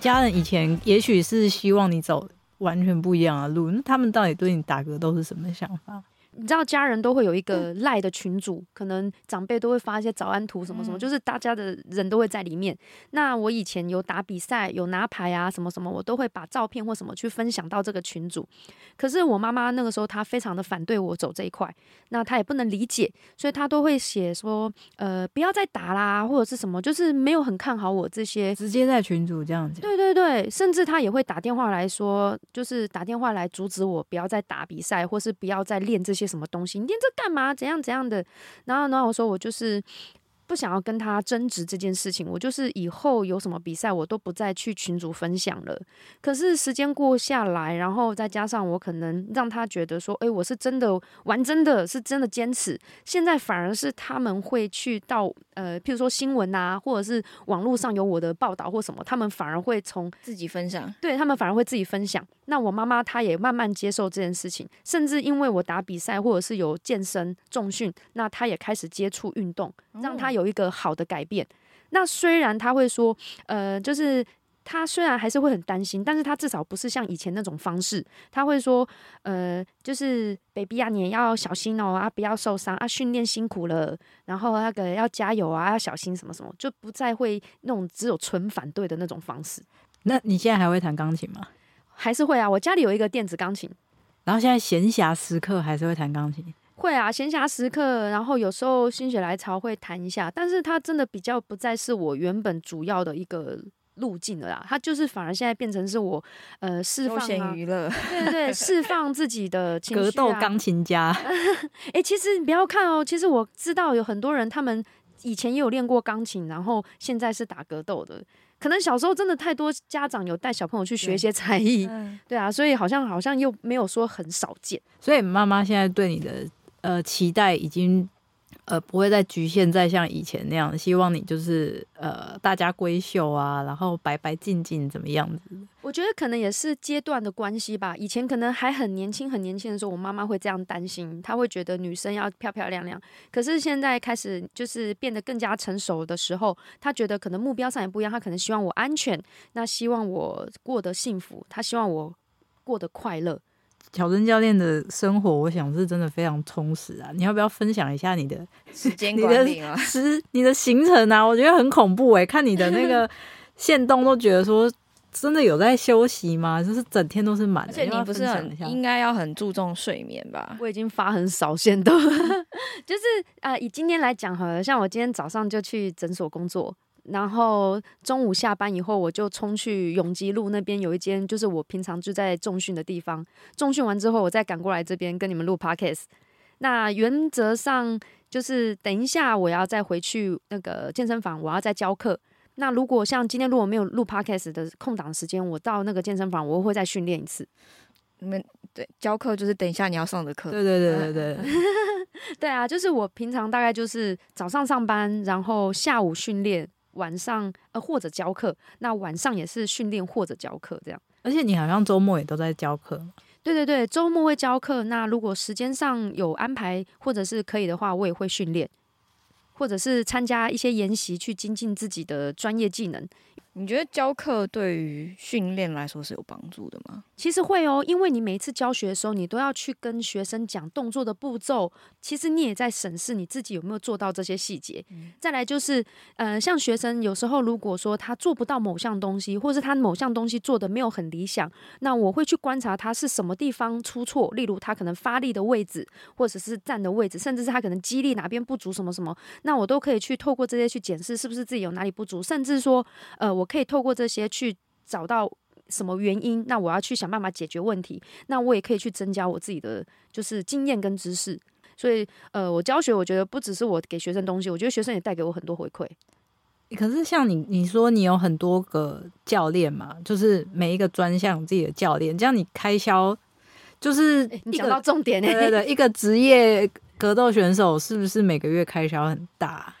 家人以前也许是希望你走完全不一样的路，那他们到底对你打嗝都是什么想法？你知道家人都会有一个赖的群组，可能长辈都会发一些早安图什么什么，就是大家的人都会在里面。那我以前有打比赛，有拿牌啊什么什么，我都会把照片或什么去分享到这个群组。可是我妈妈那个时候她非常的反对我走这一块，那她也不能理解，所以她都会写说，呃，不要再打啦，或者是什么，就是没有很看好我这些，直接在群组这样子。对对对，甚至她也会打电话来说，就是打电话来阻止我不要再打比赛，或是不要再练这些。什么东西？你练这干嘛？怎样怎样的？然后然后？我说我就是。不想要跟他争执这件事情，我就是以后有什么比赛，我都不再去群主分享了。可是时间过下来，然后再加上我可能让他觉得说，诶，我是真的玩真的是真的坚持。现在反而是他们会去到呃，譬如说新闻啊，或者是网络上有我的报道或什么，他们反而会从自己分享，对他们反而会自己分享。那我妈妈她也慢慢接受这件事情，甚至因为我打比赛或者是有健身重训，那她也开始接触运动，让她有。有一个好的改变，那虽然他会说，呃，就是他虽然还是会很担心，但是他至少不是像以前那种方式，他会说，呃，就是 baby 啊，你也要小心哦，啊，不要受伤啊，训练辛苦了，然后那个要加油啊，要小心什么什么，就不再会那种只有纯反对的那种方式。那你现在还会弹钢琴吗？还是会啊，我家里有一个电子钢琴，然后现在闲暇时刻还是会弹钢琴。会啊，闲暇时刻，然后有时候心血来潮会弹一下，但是它真的比较不再是我原本主要的一个路径了啦。它就是反而现在变成是我呃释放啊，娱乐，对对对，释放自己的 情绪。格斗钢琴家，哎，其实你不要看哦，其实我知道有很多人，他们以前也有练过钢琴，然后现在是打格斗的。可能小时候真的太多家长有带小朋友去学一些才艺，对啊，所以好像好像又没有说很少见。所以妈妈现在对你的。呃，期待已经呃不会再局限在像以前那样，希望你就是呃大家闺秀啊，然后白白净净怎么样子？我觉得可能也是阶段的关系吧。以前可能还很年轻很年轻的时候，我妈妈会这样担心，她会觉得女生要漂漂亮亮。可是现在开始就是变得更加成熟的时候，她觉得可能目标上也不一样，她可能希望我安全，那希望我过得幸福，她希望我过得快乐。乔真教练的生活，我想是真的非常充实啊！你要不要分享一下你的时间管理啊？时你的行程啊？我觉得很恐怖哎！看你的那个 线动，都觉得说真的有在休息吗？就是整天都是满的。而且你不是很应该要很注重睡眠吧？我已经发很少线动，就是啊，以今天来讲好了，像我今天早上就去诊所工作。然后中午下班以后，我就冲去永吉路那边有一间，就是我平常就在重训的地方。重训完之后，我再赶过来这边跟你们录 podcast。那原则上就是等一下我要再回去那个健身房，我要再教课。那如果像今天如果没有录 podcast 的空档时间，我到那个健身房，我会再训练一次。你们对教课就是等一下你要上的课。对对对对对，对啊，就是我平常大概就是早上上班，然后下午训练。晚上呃或者教课，那晚上也是训练或者教课这样。而且你好像周末也都在教课。对对对，周末会教课。那如果时间上有安排或者是可以的话，我也会训练，或者是参加一些研习去精进自己的专业技能。你觉得教课对于训练来说是有帮助的吗？其实会哦，因为你每一次教学的时候，你都要去跟学生讲动作的步骤，其实你也在审视你自己有没有做到这些细节。再来就是，呃，像学生有时候如果说他做不到某项东西，或是他某项东西做的没有很理想，那我会去观察他是什么地方出错，例如他可能发力的位置，或者是站的位置，甚至是他可能肌力哪边不足什么什么，那我都可以去透过这些去检视是不是自己有哪里不足，甚至说，呃。我可以透过这些去找到什么原因，那我要去想办法解决问题。那我也可以去增加我自己的就是经验跟知识。所以，呃，我教学我觉得不只是我给学生东西，我觉得学生也带给我很多回馈。可是像你你说你有很多个教练嘛，就是每一个专项自己的教练，这样你开销就是讲到重点对对对，一个职业格斗选手是不是每个月开销很大？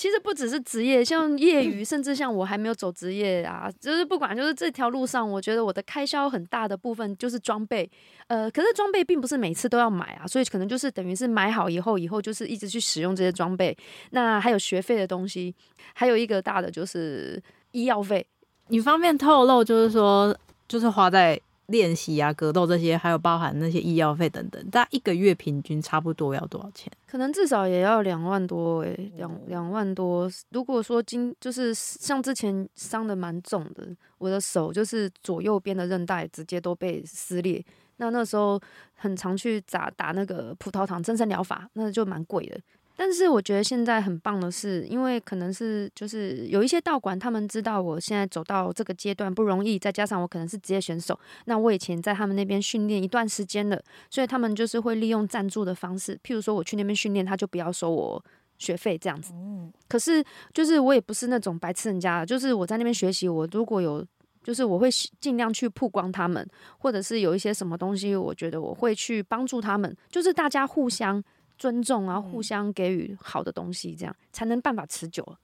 其实不只是职业，像业余，甚至像我还没有走职业啊，就是不管就是这条路上，我觉得我的开销很大的部分就是装备，呃，可是装备并不是每次都要买啊，所以可能就是等于是买好以后，以后就是一直去使用这些装备。那还有学费的东西，还有一个大的就是医药费。你方便透露，就是说，就是花在练习啊、格斗这些，还有包含那些医药费等等，大概一个月平均差不多要多少钱？可能至少也要两万多诶、两两万多。如果说今就是像之前伤的蛮重的，我的手就是左右边的韧带直接都被撕裂，那那时候很常去打打那个葡萄糖增生疗法，那就蛮贵的。但是我觉得现在很棒的是，因为可能是就是有一些道馆，他们知道我现在走到这个阶段不容易，再加上我可能是职业选手，那我以前在他们那边训练一段时间了，所以他们就是会利用赞助的方式，譬如说我去那边训练，他就不要收我学费这样子。嗯，可是就是我也不是那种白吃人家的，就是我在那边学习，我如果有就是我会尽量去曝光他们，或者是有一些什么东西，我觉得我会去帮助他们，就是大家互相尊重，然后互相给予好的东西，这样才能办法持久。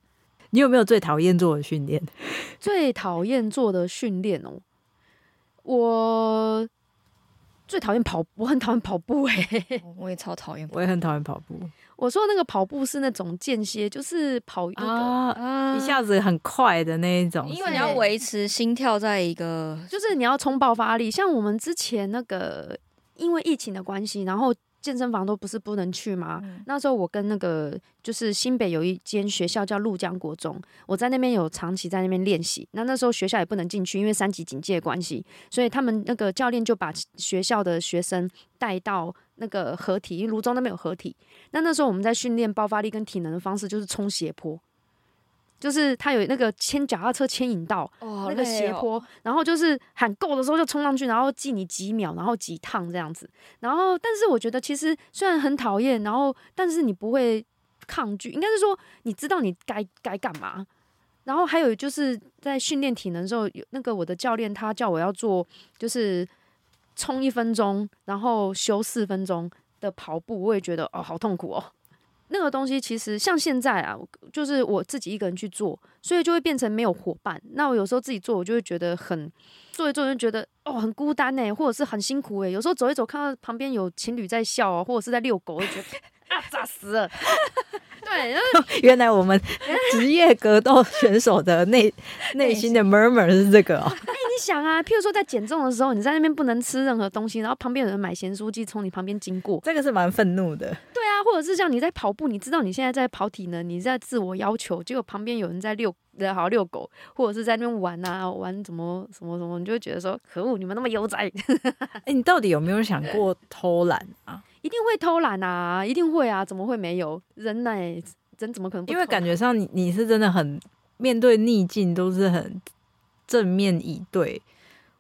你有没有最讨厌做的训练？最讨厌做的训练哦，我最讨厌跑，我很讨厌跑步诶、哦 我也超讨厌我也很讨厌跑步。我说那个跑步是那种间歇，就是跑啊一下子很快的那一种，因为你要维持心跳在一个 就是你要冲爆发力，像我们之前那个因为疫情的关系，然后健身房都不是不能去吗？嗯那时候我跟那个就是新北有一间学校叫陆江国中，我在那边有长期在那边练习。那那时候学校也不能进去，因为三级警戒关系，所以他们那个教练就把学校的学生带到那个合体，因为泸州那边有合体。那那时候我们在训练爆发力跟体能的方式，就是冲斜坡。就是他有那个牵脚踏车牵引道，哦那个斜坡，然后就是喊够的时候就冲上去，然后记你几秒，然后几趟这样子。然后，但是我觉得其实虽然很讨厌，然后但是你不会抗拒，应该是说你知道你该该干嘛。然后还有就是在训练体能的时候，有那个我的教练他叫我要做就是冲一分钟，然后休四分钟的跑步，我也觉得哦好痛苦哦。那个东西其实像现在啊，就是我自己一个人去做，所以就会变成没有伙伴。那我有时候自己做，我就会觉得很做一做就觉得哦很孤单呢，或者是很辛苦哎。有时候走一走，看到旁边有情侣在笑啊，或者是在遛狗，我就觉得 啊炸死了。对，然后 原来我们职业格斗选手的内内心的 murmur 是这个哦。你想啊，譬如说在减重的时候，你在那边不能吃任何东西，然后旁边有人买咸酥鸡从你旁边经过，这个是蛮愤怒的。对啊，或者是像你在跑步，你知道你现在在跑体能，你在自我要求，结果旁边有人在遛，呃，好遛狗，或者是在那边玩啊，玩什么什么什么，你就会觉得说，可恶，你们那么悠哉，哎、你到底有没有想过偷懒啊？一定会偷懒啊，一定会啊，怎么会没有？人呢、人怎么可能不？因为感觉上你你是真的很面对逆境都是很正面以对。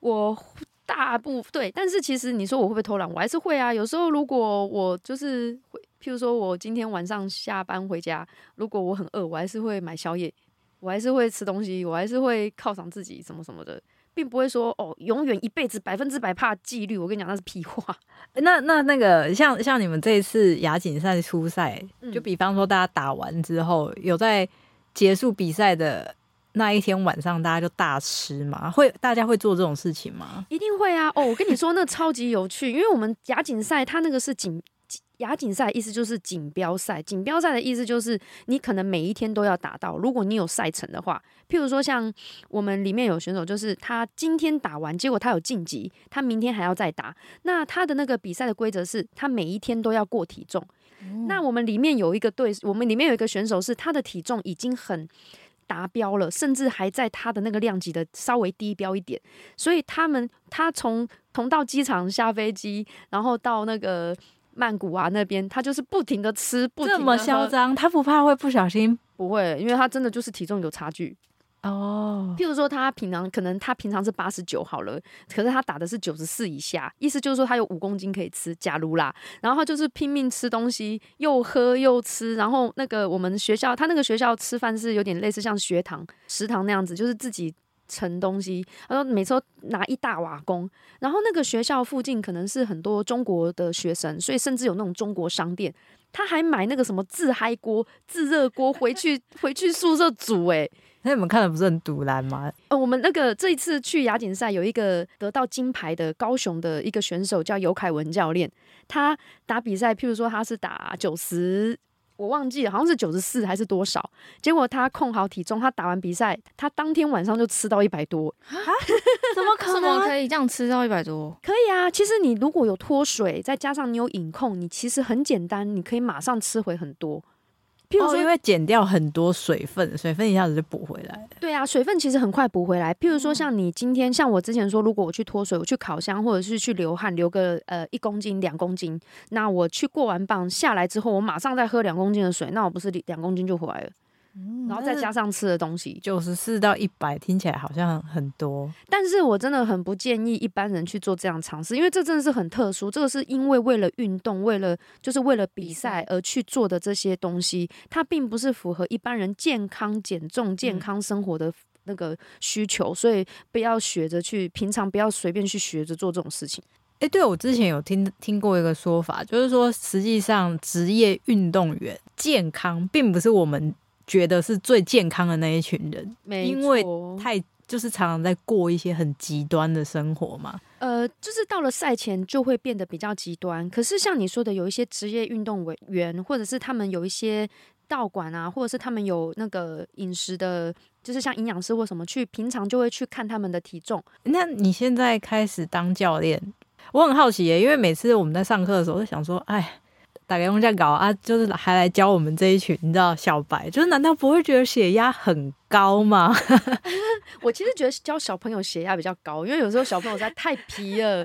我大部对，但是其实你说我会不会偷懒，我还是会啊。有时候如果我就是会，譬如说我今天晚上下班回家，如果我很饿，我还是会买宵夜，我还是会吃东西，我还是会犒赏自己什么什么的，并不会说哦，永远一辈子百分之百怕纪律。我跟你讲，那是屁话。那那那个像像你们这一次亚锦赛初赛，嗯就比方说大家打完之后，有在结束比赛的那一天晚上，大家就大吃嘛？会大家会做这种事情吗？一定会啊！哦，我跟你说，那超级有趣，因为我们亚锦赛它那个是锦亚锦赛，意思就是锦标赛。锦标赛的意思就是你可能每一天都要打到，如果你有赛程的话，譬如说像我们里面有选手，就是他今天打完，结果他有晋级，他明天还要再打。那他的那个比赛的规则是，他每一天都要过体重。那我们里面有一个队，我们里面有一个选手是他的体重已经很达标了，甚至还在他的那个量级的稍微低标一点，所以他们他从从到机场下飞机，然后到那个曼谷啊那边，他就是不停的吃，不这么嚣，张，他不怕会不小心不会，因为他真的就是体重有差距。哦？譬如说，他平常可能他平常是八十九好了，可是他打的是九十四以下，意思就是说他有五公斤可以吃。假如啦，然后他就是拼命吃东西，又喝又吃，然后那个我们学校他那个学校吃饭是有点类似像学堂食堂那样子，就是自己。盛东西，他说每次都拿一大瓦工，然后那个学校附近可能是很多中国的学生，所以甚至有那种中国商店，他还买那个什么自嗨锅、自热锅回去回去宿舍煮、欸，那你们看的不是很堵然吗？呃，我们那个这一次去亚锦赛有一个得到金牌的高雄的一个选手叫尤凯文教练，他打比赛，譬如说他是打九十我忘记了，好像是九十四还是多少。结果他控好体重，他打完比赛，他当天晚上就吃到一百多啊。怎么可怎么能？可以这样吃到一百多？可以啊，其实你如果有脱水，再加上你有饮控，你其实很简单，你可以马上吃回很多。譬如哦，说，因为减掉很多水分，水分一下子就补回来了。对啊，水分其实很快补回来。譬如说，像你今天，像我之前说，如果我去脱水，我去烤箱，或者是去流汗，流个呃一公斤、两公斤，那我去过完磅下来之后，我马上再喝两公斤的水，那我不是两公斤就回来了？然后再加上吃的东西，九十四到一百，听起来好像很多。但是我真的很不建议一般人去做这样尝试，因为这真的是很特殊。这个是因为为了运动，为了就是为了比赛而去做的这些东西，它并不是符合一般人健康减重、健康生活的那个需求，所以不要学着去，平常不要随便去学着做这种事情。哎、对我之前有听听过一个说法，就是说，实际上职业运动员健康并不是我们觉得是最健康的那一群人，没因为太就是常常在过一些很极端的生活嘛。呃，就是到了赛前就会变得比较极端。可是像你说的，有一些职业运动委员，或者是他们有一些道馆啊，或者是他们有那个饮食的，就是像营养师或什么去，平常就会去看他们的体重。那你现在开始当教练，我很好奇耶，因为每次我们在上课的时候，就想说，哎，打个用这样搞啊，就是还来教我们这一群，你知道小白，就是难道不会觉得血压很高吗？我其实觉得教小朋友血压比较高，因为有时候小朋友实在太皮了，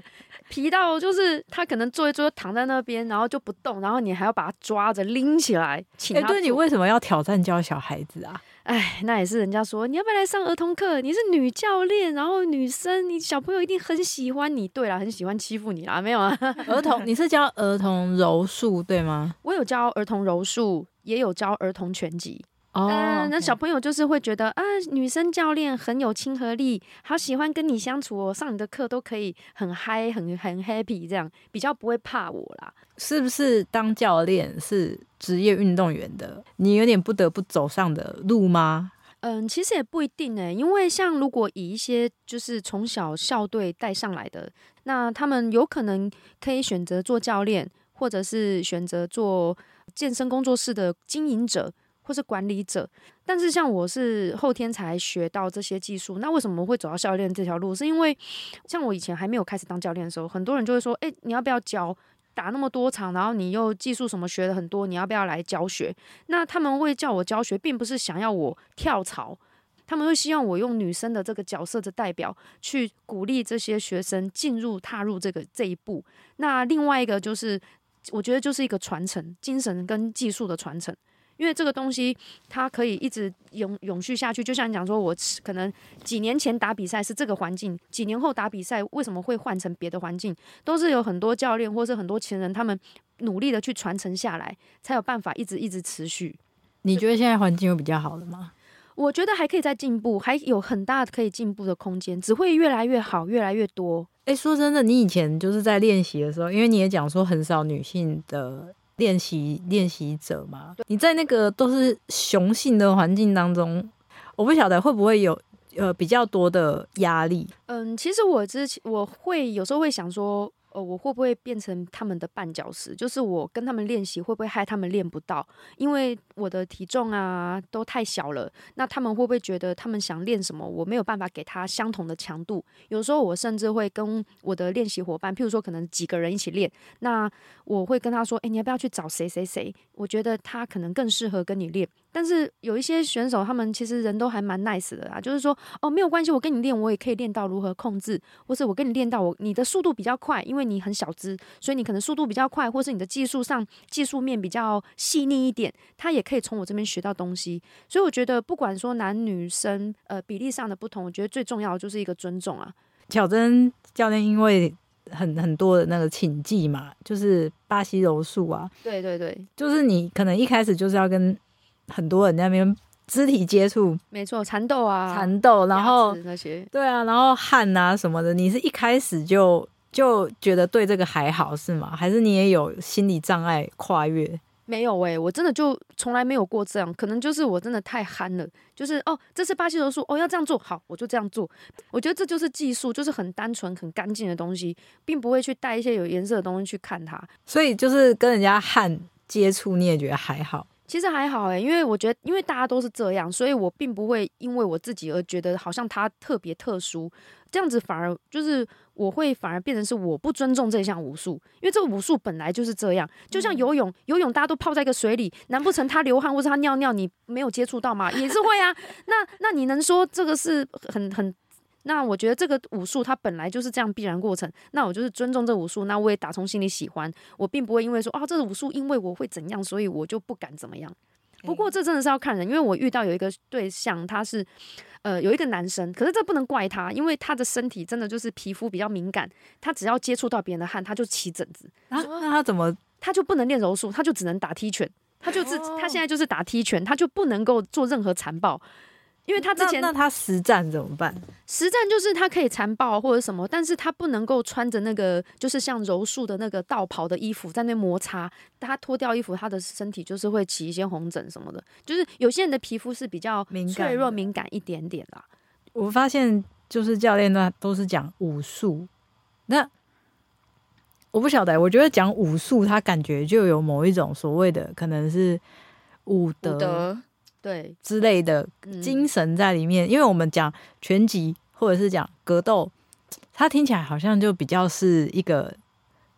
皮到就是他可能坐一坐就躺在那边，然后就不动，然后你还要把他抓着拎起来，请哎、欸对你做为什么要挑战教小孩子啊？哎，那也是人家说你要不要来上儿童课？你是女教练，然后女生，你小朋友一定很喜欢你。对啦，很喜欢欺负你啦，没有啊？儿童，你是教儿童柔术对吗？我有教儿童柔术，也有教儿童拳击。哦嗯、那小朋友就是会觉得啊，女生教练很有亲和力，好喜欢跟你相处哦，上你的课都可以很嗨、很很 happy，这样比较不会怕我啦。是不是当教练是职业运动员的，你有点不得不走上的路吗？嗯，其实也不一定诶，因为像如果以一些就是从小校队带上来的，那他们有可能可以选择做教练，或者是选择做健身工作室的经营者或是管理者。但是像我是后天才学到这些技术，那为什么会走到教练这条路？是因为像我以前还没有开始当教练的时候，很多人就会说：“诶，你要不要教？”打那么多场，然后你又技术什么学了很多，你要不要来教学？那他们会叫我教学，并不是想要我跳槽，他们会希望我用女生的这个角色的代表去鼓励这些学生进入踏入这个这一步。那另外一个就是，我觉得就是一个传承，精神跟技术的传承。因为这个东西它可以一直永永续下去，就像你讲说，我可能几年前打比赛是这个环境，几年后打比赛为什么会换成别的环境，都是有很多教练或是很多前人他们努力的去传承下来，才有办法一直一直持续。你觉得现在环境有比较好了吗？我觉得还可以再进步，还有很大可以进步的空间，只会越来越好，越来越多。哎、说真的，你以前就是在练习的时候，因为你也讲说很少女性的练习练习者嘛，你在那个都是雄性的环境当中，我不晓得会不会有呃比较多的压力。嗯，其实我之前我会有时候会想说，呃，我会不会变成他们的绊脚石？就是我跟他们练习，会不会害他们练不到？因为我的体重啊都太小了，那他们会不会觉得他们想练什么，我没有办法给他相同的强度？有时候我甚至会跟我的练习伙伴，譬如说可能几个人一起练，那我会跟他说，诶，你要不要去找谁谁谁？我觉得他可能更适合跟你练。但是有一些选手，他们其实人都还蛮 nice 的啦，就是说，哦，没有关系，我跟你练，我也可以练到如何控制，或是我跟你练到我你的速度比较快，因为你很小只，所以你可能速度比较快，或是你的技术上技术面比较细腻一点，他也可以从我这边学到东西。所以我觉得，不管说男女生，呃，比例上的不同，我觉得最重要的就是一个尊重啊。巧珍教练因为很很多的那个请技嘛，就是巴西柔术啊，对对对，就是你可能一开始就是要跟很多人在那边肢体接触、没错，缠斗啊，缠斗，然后那些，对啊，然后汗啊什么的，你是一开始就就觉得对这个还好是吗？还是你也有心理障碍跨越？没有诶、我真的就从来没有过这样，可能就是我真的太憨了，就是哦，这是巴西柔术，哦要这样做好，我就这样做。我觉得这就是技术，就是很单纯、很干净的东西，并不会去带一些有颜色的东西去看它。所以就是跟人家汗接触，你也觉得还好。其实还好哎、因为我觉得，因为大家都是这样，所以我并不会因为我自己而觉得好像他特别特殊，这样子反而就是我会反而变成是我不尊重这项武术，因为这个武术本来就是这样，就像游泳，游泳大家都泡在一个水里，难不成他流汗或者他尿尿你没有接触到吗？也是会啊。那那你能说这个是很很？那我觉得这个武术它本来就是这样必然过程，那我就是尊重这武术，那我也打从心里喜欢，我并不会因为说啊这个武术因为我会怎样，所以我就不敢怎么样。不过这真的是要看人，因为我遇到有一个对象，他是呃有一个男生，可是这不能怪他，因为他的身体真的就是皮肤比较敏感，他只要接触到别人的汗，他就起疹子，啊，那他怎么他就不能练柔术，他就只能打踢拳，他就是、哦他现在就是打踢拳，他就不能够做任何残暴。因为他之前那那他实战怎么办？实战就是他可以残暴或者什么，但是他不能够穿着那个就是像柔术的那个道袍的衣服在那摩擦，他脱掉衣服，他的身体就是会起一些红疹什么的。就是有些人的皮肤是比较脆弱敏感一点点啦。我发现就是教练呢都是讲武术，那我不晓得，我觉得讲武术，他感觉就有某一种所谓的可能是武德对，之类的嗯精神在里面。因为我们讲拳击或者是讲格斗，它听起来好像就比较是一个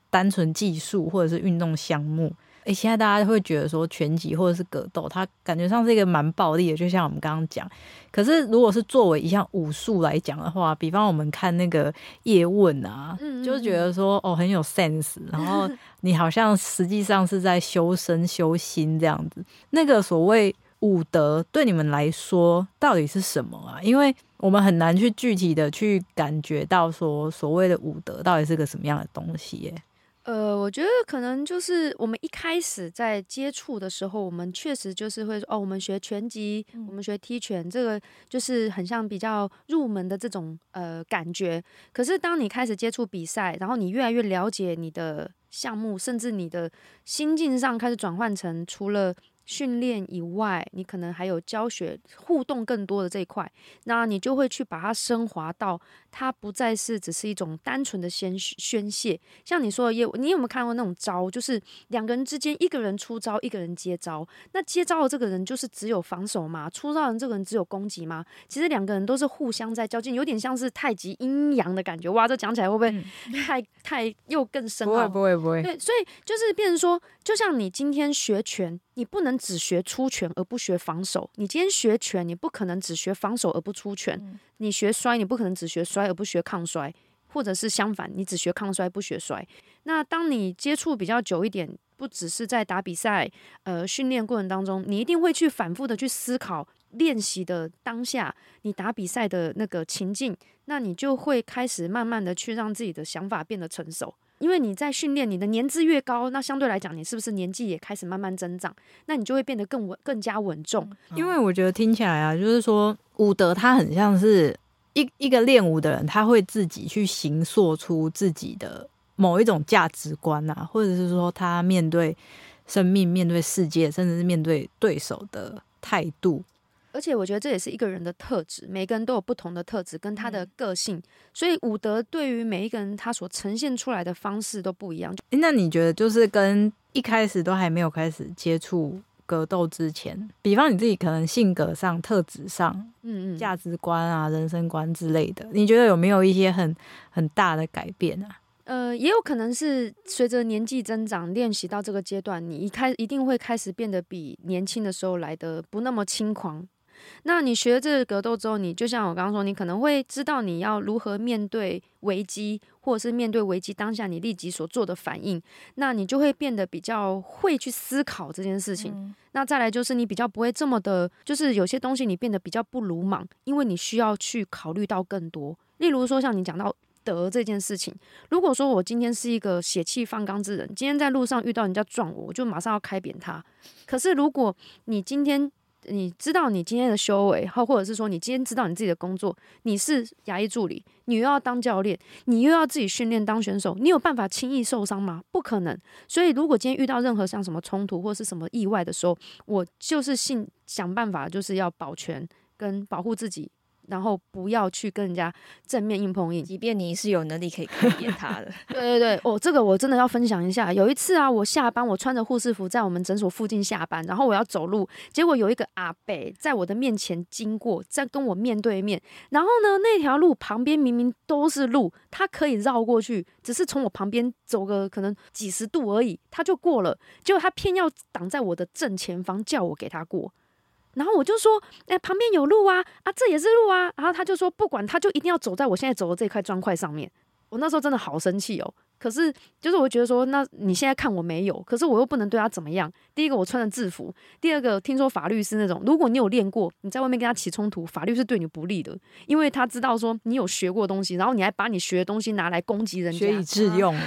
单纯技术或者是运动项目。诶，现在大家会觉得说拳击或者是格斗，它感觉上是一个蛮暴力的，就像我们刚刚讲。可是如果是作为一项武术来讲的话，比方我们看那个叶问啊，嗯就觉得说哦很有 sense，然后你好像实际上是在修身修心这样子。那个所谓武德对你们来说到底是什么啊？因为我们很难去具体的去感觉到说所谓的武德到底是个什么样的东西耶。呃，我觉得可能就是我们一开始在接触的时候，我们确实就是会说，哦，我们学拳击，我们学踢拳，这个就是很像比较入门的这种呃感觉。可是当你开始接触比赛，然后你越来越了解你的项目，甚至你的心境上开始转换成除了训练以外，你可能还有教学互动更多的这一块，那你就会去把它升华到它不再是只是一种单纯的宣宣泄。像你说的业务，你有没有看过那种招？就是两个人之间，一个人出招，一个人接招。那接招的这个人就是只有防守吗？出招人这个人只有攻击吗？其实两个人都是互相在较劲，有点像是太极阴阳的感觉。哇，这讲起来会不会 太、太又更深奥？不会不会不会，对，所以就是变成说，就像你今天学拳，你不能只学出拳而不学防守；你今天学拳，你不可能只学防守而不出拳；你学摔，你不可能只学摔而不学抗衰，或者是相反，你只学抗衰不学衰。那当你接触比较久一点，不只是在打比赛、呃训练过程当中，你一定会去反复的去思考练习的当下，你打比赛的那个情境，那你就会开始慢慢的去让自己的想法变得成熟。因为你在训练，你的年资越高，那相对来讲，你是不是年纪也开始慢慢增长？那你就会变得更稳、更加稳重。因为我觉得听起来啊，就是说武德它很像是一一个练武的人，他会自己去形塑出自己的某一种价值观啊，或者是说他面对生命、面对世界，甚至是面对对手的态度。而且我觉得这也是一个人的特质，每个人都有不同的特质跟他的个性，所以武德对于每一个人他所呈现出来的方式都不一样。诶那你觉得就是跟一开始都还没有开始接触格斗之前，比方你自己可能性格上、特质上、嗯嗯，价值观啊、人生观之类的，你觉得有没有一些很很大的改变啊？呃，也有可能是随着年纪增长，练习到这个阶段，你一开一定会开始变得比年轻的时候来的不那么轻狂。那你学了这个格斗之后，你就像我刚刚说，你可能会知道你要如何面对危机，或者是面对危机当下你立即所做的反应，那你就会变得比较会去思考这件事情。那再来就是你比较不会这么的，就是有些东西你变得比较不鲁莽，因为你需要去考虑到更多。例如说，像你讲到德这件事情，如果说我今天是一个血气方刚之人，今天在路上遇到人家撞我，我就马上要开扁他。可是如果你今天你知道你今天的修为，或或者是说你今天知道你自己的工作，你是牙医助理，你又要当教练，你又要自己训练当选手，你有办法轻易受伤吗？不可能。所以如果今天遇到任何像什么冲突或是什么意外的时候，我就是信想办法，就是要保全跟保护自己。然后不要去跟人家正面硬碰硬。即便你是有能力可以改变他的，对对对，哦，这个我真的要分享一下。有一次啊，我下班，我穿着护士服在我们诊所附近下班，然后我要走路，结果有一个阿伯在我的面前经过，在跟我面对面。然后呢，那条路旁边明明都是路，他可以绕过去，只是从我旁边走个可能几十度而已，他就过了。结果他偏要挡在我的正前方，叫我给他过。然后我就说，哎，旁边有路啊，啊，这也是路啊。然后他就说，不管，他就一定要走在我现在走的这块砖块上面。我那时候真的好生气哦。可是，就是我觉得说，那你现在看我没有，可是我又不能对他怎么样。第一个，我穿的制服；第二个，听说法律是那种，如果你有练过，你在外面跟他起冲突，法律是对你不利的，因为他知道说你有学过东西，然后你还把你学的东西拿来攻击人家，学以致用了。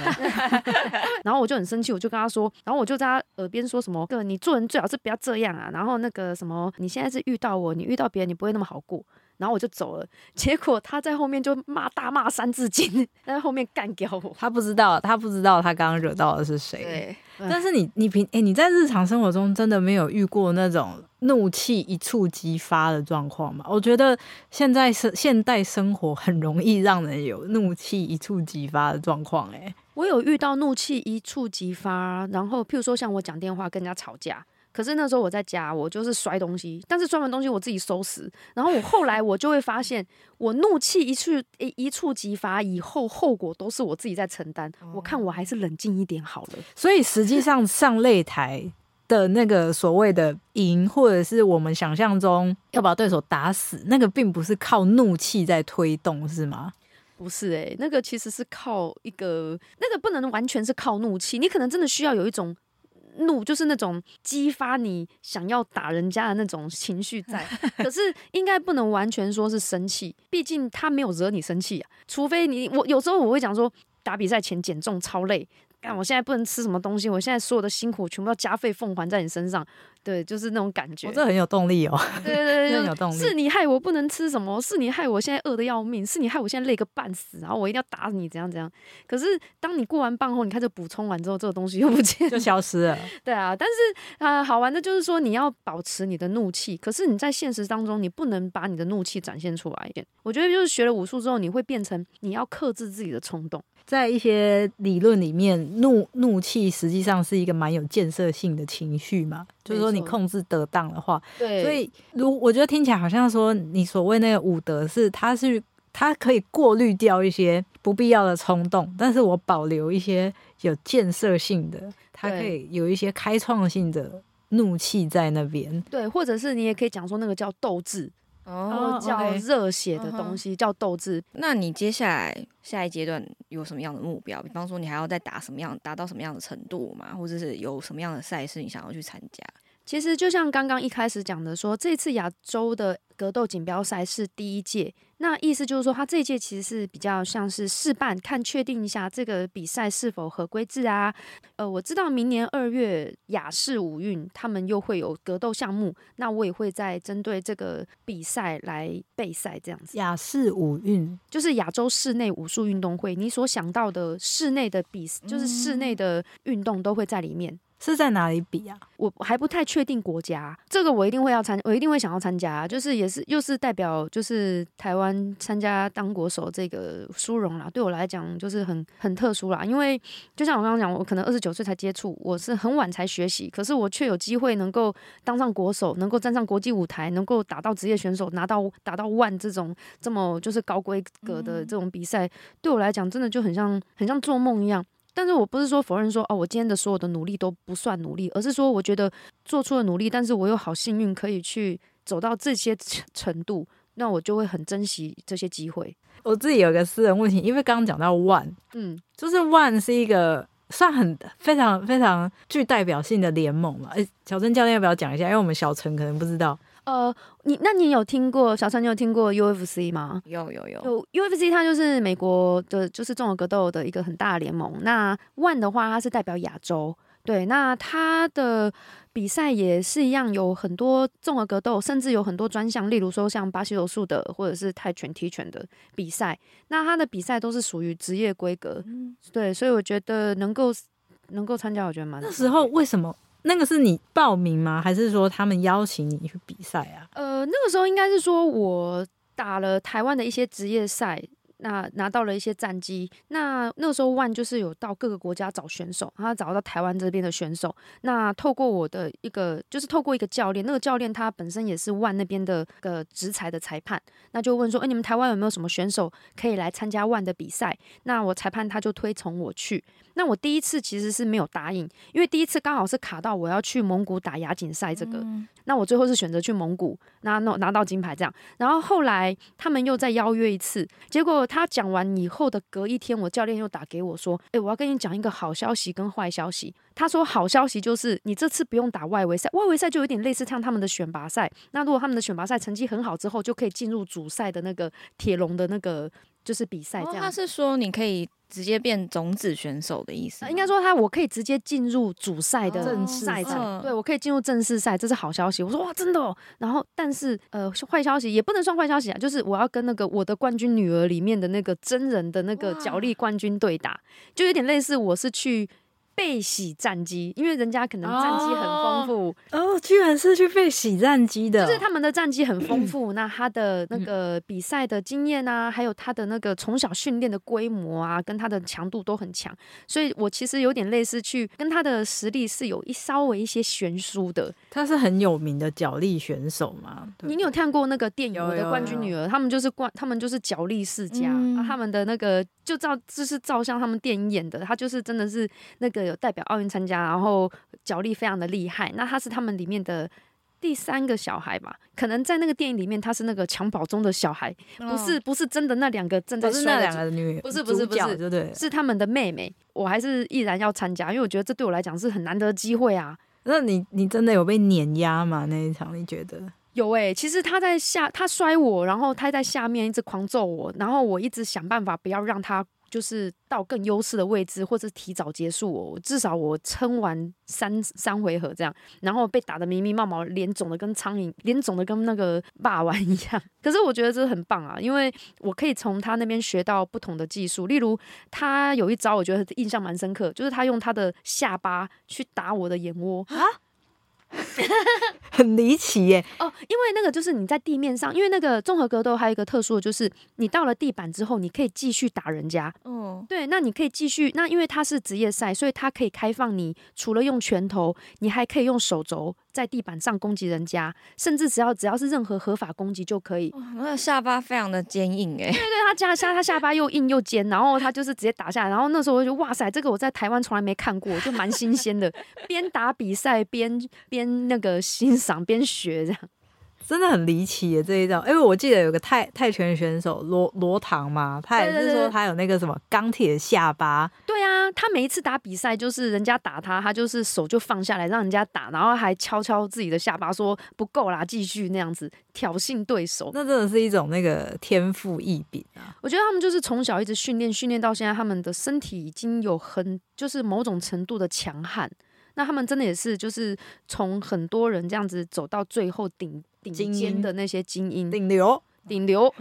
然后我就很生气，我就跟他说，然后我就在他耳边说什么：“哥，你做人最好是不要这样啊。”然后那个什么，你现在是遇到我，你遇到别人，你不会那么好过。然后我就走了，结果他在后面就骂大骂三字经，在后面干掉我。他不知道，他不知道他刚刚惹到的是谁。对，但是你你平哎，你在日常生活中真的没有遇过那种怒气一触即发的状况吗？我觉得现在是现代生活很容易让人有怒气一触即发的状况。哎，我有遇到怒气一触即发，然后譬如说像我讲电话跟人家吵架。可是那时候我在家，我就是摔东西，但是摔完东西我自己收拾。然后我后来我就会发现，我怒气一触一一触即发，以后后果都是我自己在承担。我看我还是冷静一点好了。所以实际上上擂台的那个所谓的赢，或者是我们想象中要把对手打死，那个并不是靠怒气在推动，是吗？不是诶，那个其实是靠一个，那个不能完全是靠怒气，你可能真的需要有一种。怒就是那种激发你想要打人家的那种情绪在，可是应该不能完全说是生气，毕竟他没有惹你生气啊。除非你我有时候我会讲说，打比赛前减重超累，但我现在不能吃什么东西，我现在所有的辛苦全部要加倍奉还在你身上。对，就是那种感觉。我这很有动力哦。对对对，很有动力。是你害我不能吃什么？是你害我现在饿的要命？是你害我现在累个半死？然后我一定要打你，怎样怎样？可是当你过完棒后，你开始补充完之后，这个东西又不见，就消失了。对啊，但是啊，好玩的就是说，你要保持你的怒气，可是你在现实当中，你不能把你的怒气展现出来。我觉得就是学了武术之后，你会变成你要克制自己的冲动。在一些理论里面，怒怒气实际上是一个蛮有建设性的情绪嘛，就是说你控制得当的话，对，所以如我觉得听起来好像说你所谓那个武德是，它是它可以过滤掉一些不必要的冲动，但是我保留一些有建设性的，它可以有一些开创性的怒气在那边，对，或者是你也可以讲说那个叫斗志。哦，叫热血的东西叫斗志。那你接下来下一阶段有什么样的目标？比方说，你还要再打什么样，达到什么样的程度嘛？或者是有什么样的赛事你想要去参加？其实就像刚刚一开始讲的，说这次亚洲的格斗锦标赛是第一届，那意思就是说，他这一届其实是比较像是试办，看确定一下这个比赛是否合规制啊。呃，我知道明年二月雅士五运他们又会有格斗项目，那我也会在针对这个比赛来备赛这样子。雅士五运就是亚洲室内武术运动会，你所想到的室内的比，就是室内的运动都会在里面。是在哪里比啊？我还不太确定国家，这个我一定会要参，我一定会想要参加，就是也是又是代表就是台湾参加当国手这个殊荣啦，对我来讲就是很很特殊啦，因为就像我刚刚讲，我可能二十九岁才接触，我是很晚才学习，可是我却有机会能够当上国手，能够站上国际舞台，能够打到职业选手，拿到打到万这种这么就是高规格的这种比赛，对我来讲真的就很像很像做梦一样。但是我不是说否认说哦，我今天的所有的努力都不算努力，而是说我觉得做出了努力，但是我又好幸运可以去走到这些程度，那我就会很珍惜这些机会。我自己有个私人问题，因为刚刚讲到 One，嗯，就是 One 是一个算很非常非常具代表性的联盟嘛。哎，小陈教练要不要讲一下？因为我们小陈可能不知道。呃，你那你有听过小陈？你有听过 UFC 吗？有有有。有 UFC，它就是美国的，就是综合格斗的一个很大的联盟。那 One 的话，它是代表亚洲。对，那它的比赛也是一样，有很多综合格斗，甚至有很多专项，例如说像巴西柔术的，或者是泰拳、踢拳的比赛。那它的比赛都是属于职业规格。对，所以我觉得能够能够参加，我觉得蛮。那时候为什么？那个是你报名吗？还是说他们邀请你去比赛啊？呃，那个时候应该是说我打了台湾的一些职业赛。那拿到了一些战绩，那那个时候万就是有到各个国家找选手，他找到台湾这边的选手。那透过我的一个，就是透过一个教练，那个教练他本身也是万那边的个职裁的裁判，那就问说，哎，你们台湾有没有什么选手可以来参加万的比赛？那我裁判他就推崇我去。那我第一次其实是没有答应，因为第一次刚好是卡到我要去蒙古打亚锦赛这个，那我最后是选择去蒙古那拿拿到金牌这样。然后后来他们又再邀约一次，结果他讲完以后的隔一天，我教练又打给我说：“诶，我要跟你讲一个好消息跟坏消息。”他说：“好消息就是你这次不用打外围赛，外围赛就有点类似像他们的选拔赛。那如果他们的选拔赛成绩很好之后，就可以进入主赛的那个铁笼的那个。”就是比赛这样，他是说你可以直接变种子选手的意思。应该说他我可以直接进入主赛的正式赛场，对我可以进入正式赛，这是好消息。我说哇，真的。哦。然后但是呃，坏消息也不能算坏消息啊，就是我要跟那个我的冠军女儿里面的那个真人的那个角力冠军对打，就有点类似我是去。被洗战机，因为人家可能战机很丰富哦，居然是去被洗战机的，就是他们的战机很丰富，那他的那个比赛的经验啊，还有他的那个从小训练的规模啊，跟他的强度都很强，所以我其实有点类似去跟他的实力是有一稍微一些悬殊的。他是很有名的脚力选手嘛？你有看过那个电影《我的冠军女儿》？他们就是冠，他们就是脚力世家，他们的那个就照就是照像他们电影演的，他就是真的是那个。有代表奥运参加，然后脚力非常的厉害。那他是他们里面的第三个小孩吧？可能在那个电影里面，他是那个襁褓中的小孩，不是不是真的那两个正在是那两个女，不是不是不是，对对？是他们的妹妹。我还是毅然要参加，因为我觉得这对我来讲是很难得的机会啊。那你你真的有被碾压吗？那一场你觉得有？哎，其实他在下，他摔我，然后他在下面一直狂揍我，然后我一直想办法不要让他。就是到更优势的位置，或者提早结束我，至少我撑完三三回合这样，然后被打的迷迷冒冒，脸肿的跟苍蝇，脸肿的跟那个霸王一样。可是我觉得这很棒啊，因为我可以从他那边学到不同的技术，例如他有一招我觉得印象蛮深刻，就是他用他的下巴去打我的眼窝啊。很离奇耶！哦，因为那个就是你在地面上，因为那个综合格斗还有一个特殊的就是，你到了地板之后，你可以继续打人家。嗯，对，那你可以继续，那因为它是职业赛，所以它可以开放你，除了用拳头，你还可以用手肘。在地板上攻击人家，甚至只要只要是任何合法攻击就可以。那下巴非常的坚硬哎，对对，他加下他下巴又硬又尖，然后他就是直接打下来。然后那时候我就哇塞，这个我在台湾从来没看过，就蛮新鲜的。边打比赛边边那个欣赏边学这样。真的很离奇耶这一种，因为我记得有个泰泰拳选手罗罗唐嘛，他也是说他有那个什么钢铁下巴。对啊，他每一次打比赛就是人家打他，他就是手就放下来让人家打，然后还敲敲自己的下巴说不够啦，继续那样子挑衅对手。那真的是一种那个天赋异禀啊！我觉得他们就是从小一直训练，训练到现在，他们的身体已经有很就是某种程度的强悍。那他们真的也是就是从很多人这样子走到最后顶。顶尖的那些精英，顶流，顶流。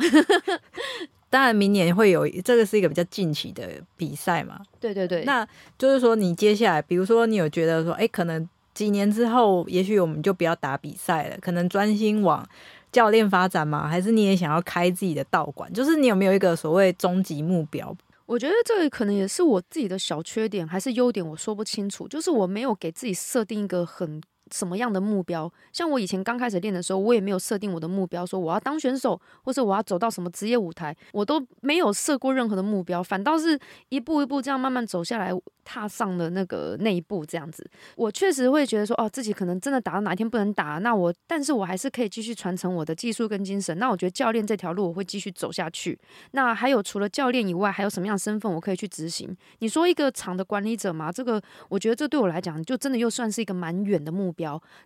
当然，明年会有这个是一个比较近期的比赛嘛？对对对。那就是说，你接下来，比如说，你有觉得说，哎，可能几年之后，也许我们就不要打比赛了，可能专心往教练发展嘛？还是你也想要开自己的道馆？就是你有没有一个所谓终极目标？我觉得这可能也是我自己的小缺点，还是优点，我说不清楚。就是我没有给自己设定一个很。什么样的目标？像我以前刚开始练的时候，我也没有设定我的目标，说我要当选手，或者我要走到什么职业舞台，我都没有设过任何的目标，反倒是一步一步这样慢慢走下来，踏上了那个那一步，这样子，我确实会觉得说，哦，自己可能真的打到哪一天不能打，那我，但是我还是可以继续传承我的技术跟精神。那我觉得教练这条路我会继续走下去。那还有除了教练以外，还有什么样的身份我可以去执行？你说一个厂的管理者嘛，这个我觉得这对我来讲，就真的又算是一个蛮远的目。标，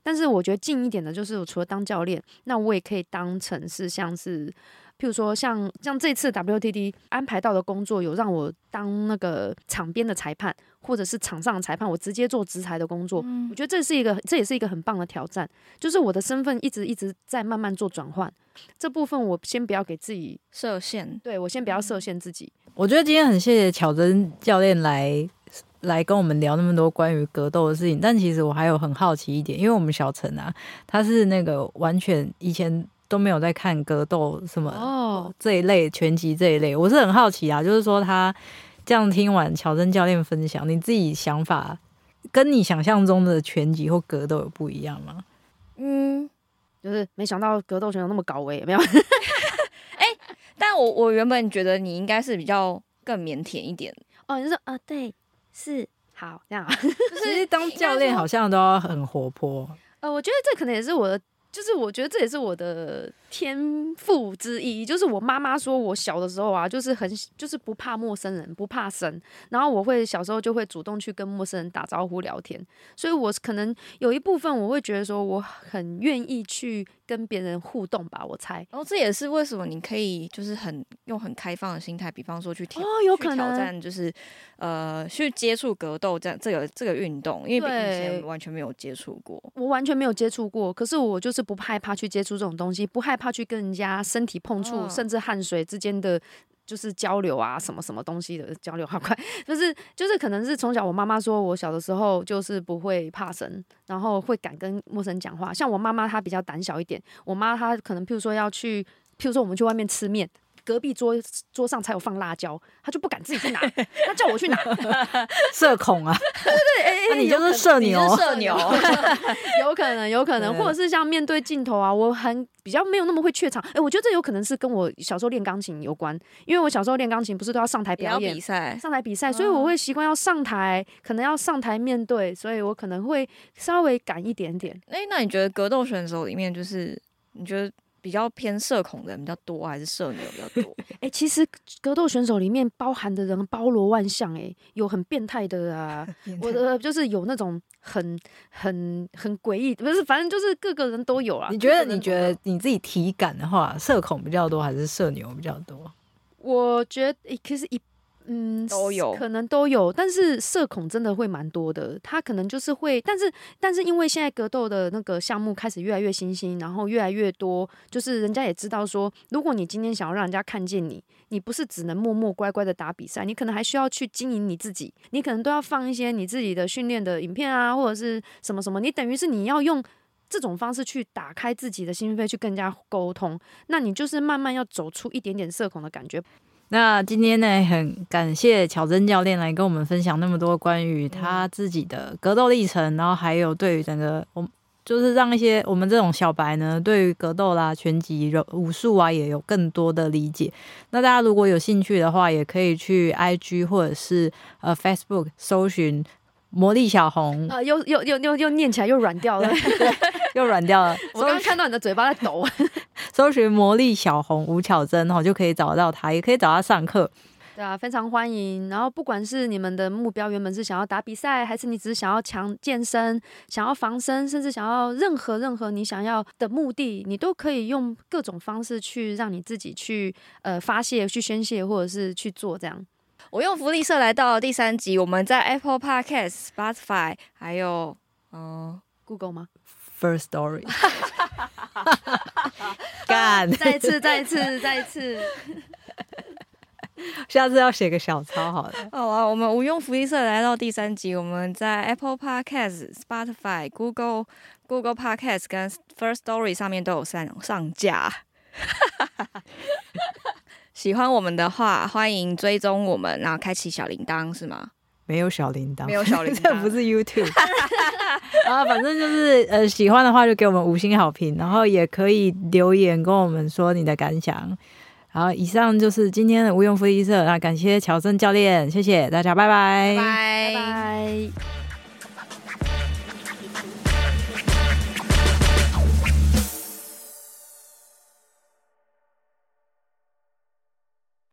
但是我觉得近一点的，就是我除了当教练，那我也可以当成是像是，譬如说像像这次 WTD 安排到的工作，有让我当那个场边的裁判，或者是场上的裁判，我直接做执裁的工作。我觉得这是一个，这也是一个很棒的挑战，就是我的身份一直一直在慢慢做转换。这部分我先不要给自己设限，对我先不要设限自己。我觉得今天很谢谢巧珍教练来。来跟我们聊那么多关于格斗的事情，但其实我还有很好奇一点，因为我们小陈啊，他是那个完全以前都没有在看格斗什么哦，这一类拳击这一类，我是很好奇啊，就是说他这样听完乔真教练分享，你自己想法跟你想象中的拳击或格斗有不一样吗？嗯，就是没想到格斗选手那么高危，有没有？但我我原本觉得你应该是比较更腼腆一点，哦，你就说啊，对，是好这样啊。其实当教练好像都要很活泼，呃，我觉得这可能也是我的，就是我觉得这也是我的天赋之一。就是我妈妈说我小的时候啊，就是很就是不怕陌生人，不怕生，然后我会小时候就会主动去跟陌生人打招呼聊天，所以我可能有一部分我会觉得说我很愿意去跟别人互动吧，我猜。然后这也是为什么你可以就是很用很开放的心态，比方说去挑哦，有去挑可能战，就是呃去接触格斗这样这个这个运动，因为以前对完全没有接触过。我完全没有接触过，可是我就是不害怕去接触这种东西，不害怕去跟人家身体碰触，嗯甚至汗水之间的。就是交流啊，什么什么东西的交流，好快，就是就是可能是从小我妈妈说我小的时候就是不会怕生，然后会敢跟陌生人讲话。像我妈妈她比较胆小一点，我妈她可能譬如说要去，譬如说我们去外面吃面，隔壁桌桌上才有放辣椒，他就不敢自己去拿，他叫我去拿。社恐啊，对，哎、那你就是社牛，社牛，有可能，有可能，或者是像面对镜头啊，我很比较没有那么会怯场。哎、我觉得这有可能是跟我小时候练钢琴有关，因为我小时候练钢琴不是都要上台表演比。赛。上台比赛，所以我会习惯要上台，可能要上台面对，所以我可能会稍微赶一点点。哎、那你觉得格斗选手里面，就是你觉得比较偏社恐的人比较多，还是社牛比较多？哎、其实格斗选手里面包含的人包罗万象，哎，有很变态的啊，我的就是有那种很很很诡异，不是，反正就是各个人都有啊。你觉得你觉得？你自己体感的话，社恐比较多还是社牛比较多？我觉得欸其实一嗯都有可能都有，但是社恐真的会蛮多的。他可能就是会，但是但是因为现在格斗的那个项目开始越来越新兴，然后越来越多，就是人家也知道说，如果你今天想要让人家看见你，你不是只能默默乖乖的打比赛，你可能还需要去经营你自己，你可能都要放一些你自己的训练的影片啊，或者是什么什么，你等于是你要用。这种方式去打开自己的心扉，去跟人家沟通，那你就是慢慢要走出一点点社恐的感觉，那今天呢，很感谢巧珍教练来跟我们分享那么多关于他自己的格斗历程，然后还有对于整个我就是让一些我们这种小白呢，对于格斗啦、拳击、柔武术啊，也有更多的理解。那大家如果有兴趣的话，也可以去 IG 或者是呃 Facebook 搜寻魔力小红，呃，又又又又又念起来又软掉了。又软掉了。我刚刚看到你的嘴巴在抖。搜寻魔力小红吴巧珍哈，就可以找到他，也可以找他上课。对啊，非常欢迎。然后不管是你们的目标原本是想要打比赛，还是你只是想要强健身、想要防身，甚至想要任何任何你想要的目的，你都可以用各种方式去让你自己去呃发泄、去宣泄，或者是去做这样。我用福利社来到第三集，我们在 Apple Podcast、Spotify 还有嗯、Google 吗？First Story，干，再次，再次，再次。下次要写个小抄好了。好啊，我们无用福利社来到第三集，我们在 Apple Podcast、Spotify、Google、Google Podcast 跟 First Story 上面都有上上架。喜欢我们的话，欢迎追踪我们，然后开启小铃铛，是吗？没有小铃铛，没有小铃铛。这不是 YouTube 啊，反正就是呃，喜欢的话就给我们五星好评，然后也可以留言跟我们说你的感想。好，以上就是今天的无用福利社，那感谢乔正教练，谢谢大家，拜拜。拜拜。拜。